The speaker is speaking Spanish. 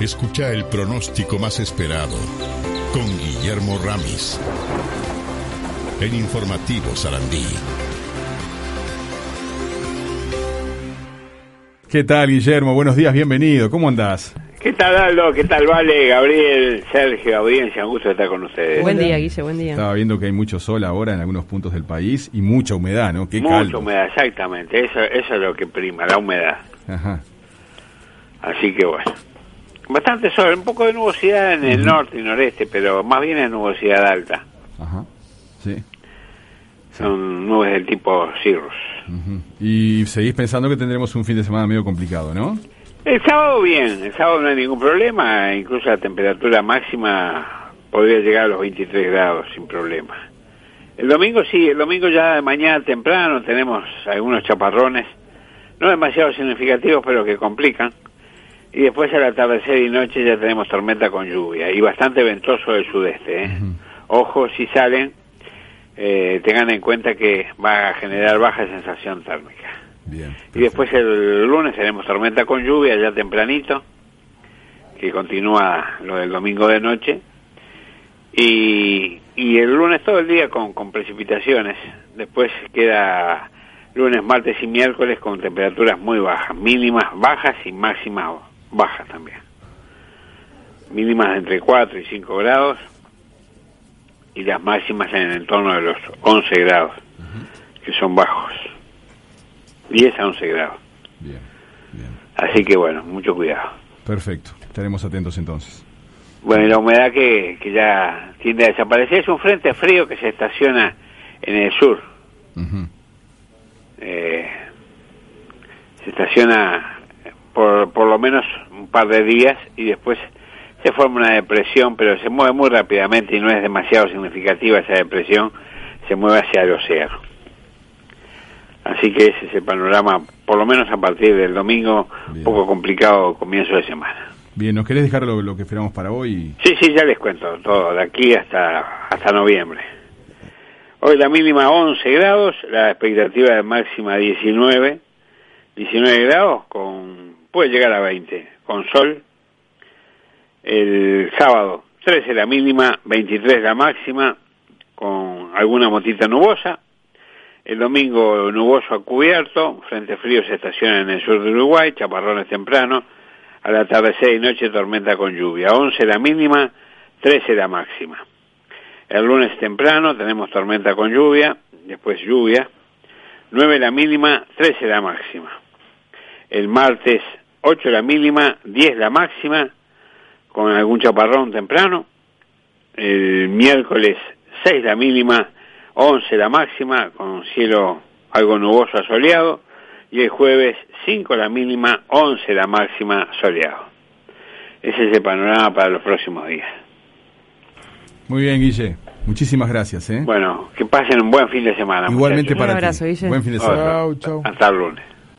Escucha el pronóstico más esperado con Guillermo Ramis. En Informativo Sarandí. ¿Qué tal, Guillermo? Buenos días, bienvenido. ¿Cómo andás? ¿Qué tal, Aldo? ¿Qué tal, Vale? Gabriel, Sergio, audiencia, un gusto estar con ustedes. Buen día, Guille, buen día. Estaba viendo que hay mucho sol ahora en algunos puntos del país y mucha humedad, ¿no? Qué Mucha caldo. humedad, exactamente. Eso, eso es lo que prima, la humedad. Ajá. Así que bueno. Bastante sol, un poco de nubosidad en el norte y noreste, pero más bien es nubosidad alta. Ajá. Sí. Son nubes del tipo cirrus. Ujú. Y seguís pensando que tendremos un fin de semana medio complicado, ¿no? El sábado bien, el sábado no hay ningún problema, incluso la temperatura máxima podría llegar a los 23 grados sin problema. El domingo sí, el domingo ya de mañana temprano tenemos algunos chaparrones, no demasiado significativos pero que complican. Y después al atardecer y noche ya tenemos tormenta con lluvia y bastante ventoso del sudeste. ¿eh? Ojo, si salen, eh, tengan en cuenta que va a generar baja sensación térmica. Bien. Y después el lunes tenemos tormenta con lluvia ya tempranito, que continúa lo del domingo de noche. Y, y el lunes todo el día con, con precipitaciones. Después queda lunes, martes y miércoles con temperaturas muy bajas, mínimas bajas y máximas bajas también. Mínimas entre 4 y 5 grados y las máximas en el entorno de los 11 grados, que son bajos. 10 a 11 grados. Bien. Bien. Así que bueno, mucho cuidado. Perfecto. Estaremos atentos entonces. Bueno, y la humedad que, que ya tiende a desaparecer es un frente frío que se estaciona en el sur. Eh, se estaciona por, por lo menos par de días y después se forma una depresión, pero se mueve muy rápidamente y no es demasiado significativa esa depresión, se mueve hacia el océano. Así que ese es el panorama, por lo menos a partir del domingo, un poco complicado comienzo de semana. Bien, ¿nos querés dejar lo, lo que esperamos para hoy? Sí, sí, ya les cuento todo, de aquí hasta, hasta noviembre. Hoy la mínima 11 grados, la expectativa de máxima 19, 19 grados, con puede llegar a 20, con sol. El sábado 13 la mínima, 23 la máxima, con alguna motita nubosa. El domingo nuboso a cubierto, frente frío se estaciona en el sur de Uruguay, chaparrones temprano, al atardecer y noche tormenta con lluvia. 11 la mínima, 13 la máxima. El lunes temprano tenemos tormenta con lluvia, después lluvia. 9 la mínima, 13 la máxima. El martes 8 la mínima, 10 la máxima, con algún chaparrón temprano. El miércoles 6 la mínima, 11 la máxima, con cielo algo nuboso a soleado. Y el jueves 5 la mínima, 11 la máxima, soleado. Ese es el panorama para los próximos días. Muy bien, Guille. Muchísimas gracias, ¿eh? Bueno, que pasen un buen fin de semana. Igualmente muchachos. para Un abrazo, ti. Guille. Buen fin de semana. Chau, chau. Hasta el lunes.